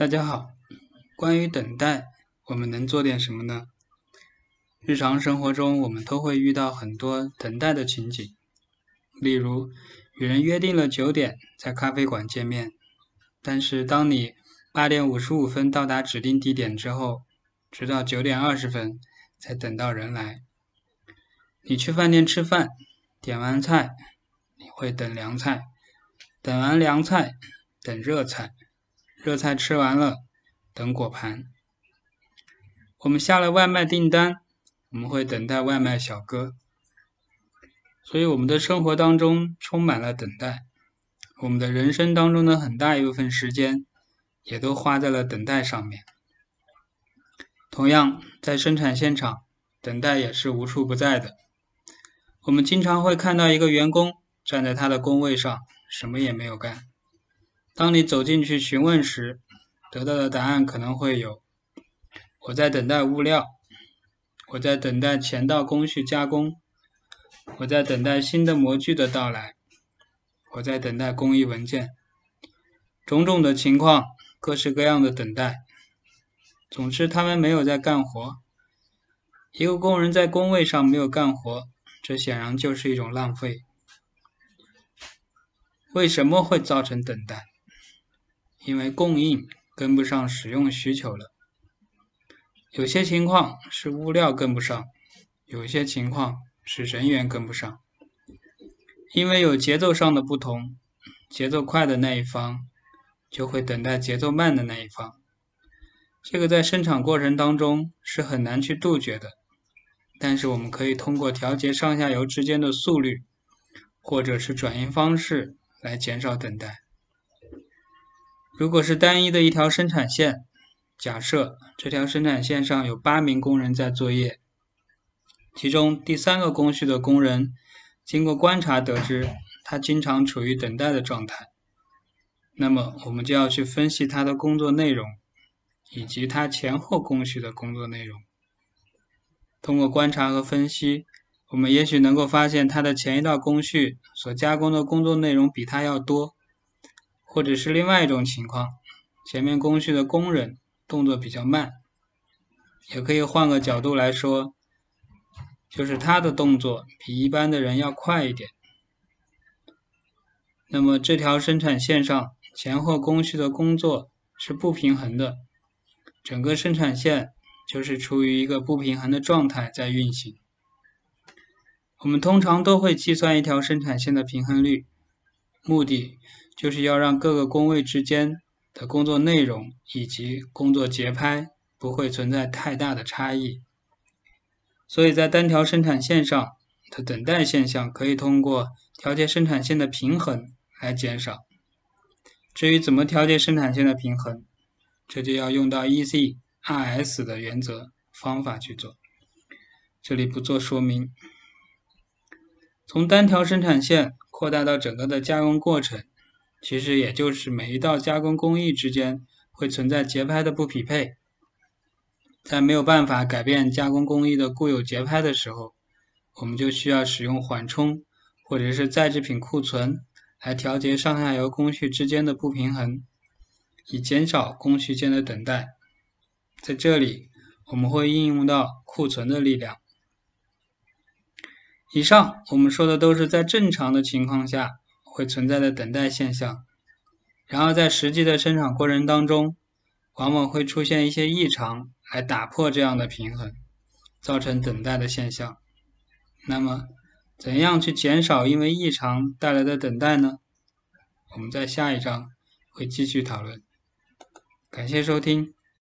大家好，关于等待，我们能做点什么呢？日常生活中，我们都会遇到很多等待的情景，例如与人约定了九点在咖啡馆见面，但是当你八点五十五分到达指定地点之后，直到九点二十分才等到人来。你去饭店吃饭，点完菜，你会等凉菜，等完凉菜，等热菜。热菜吃完了，等果盘。我们下了外卖订单，我们会等待外卖小哥。所以我们的生活当中充满了等待，我们的人生当中的很大一部分时间，也都花在了等待上面。同样，在生产现场，等待也是无处不在的。我们经常会看到一个员工站在他的工位上，什么也没有干。当你走进去询问时，得到的答案可能会有：我在等待物料，我在等待前道工序加工，我在等待新的模具的到来，我在等待工艺文件，种种的情况，各式各样的等待。总之，他们没有在干活。一个工人在工位上没有干活，这显然就是一种浪费。为什么会造成等待？因为供应跟不上使用需求了，有些情况是物料跟不上，有些情况是人员跟不上。因为有节奏上的不同，节奏快的那一方就会等待节奏慢的那一方。这个在生产过程当中是很难去杜绝的，但是我们可以通过调节上下游之间的速率，或者是转运方式来减少等待。如果是单一的一条生产线，假设这条生产线上有八名工人在作业，其中第三个工序的工人经过观察得知，他经常处于等待的状态，那么我们就要去分析他的工作内容，以及他前后工序的工作内容。通过观察和分析，我们也许能够发现他的前一道工序所加工的工作内容比他要多。或者是另外一种情况，前面工序的工人动作比较慢，也可以换个角度来说，就是他的动作比一般的人要快一点。那么这条生产线上前后工序的工作是不平衡的，整个生产线就是处于一个不平衡的状态在运行。我们通常都会计算一条生产线的平衡率，目的。就是要让各个工位之间的工作内容以及工作节拍不会存在太大的差异，所以在单条生产线上的等待现象可以通过调节生产线的平衡来减少。至于怎么调节生产线的平衡，这就要用到 ECRS 的原则方法去做，这里不做说明。从单条生产线扩大到整个的加工过程。其实也就是每一道加工工艺之间会存在节拍的不匹配，在没有办法改变加工工艺的固有节拍的时候，我们就需要使用缓冲或者是在制品库存来调节上下游工序之间的不平衡，以减少工序间的等待。在这里，我们会应用到库存的力量。以上我们说的都是在正常的情况下。会存在的等待现象，然而在实际的生产过程当中，往往会出现一些异常来打破这样的平衡，造成等待的现象。那么，怎样去减少因为异常带来的等待呢？我们在下一章会继续讨论。感谢收听。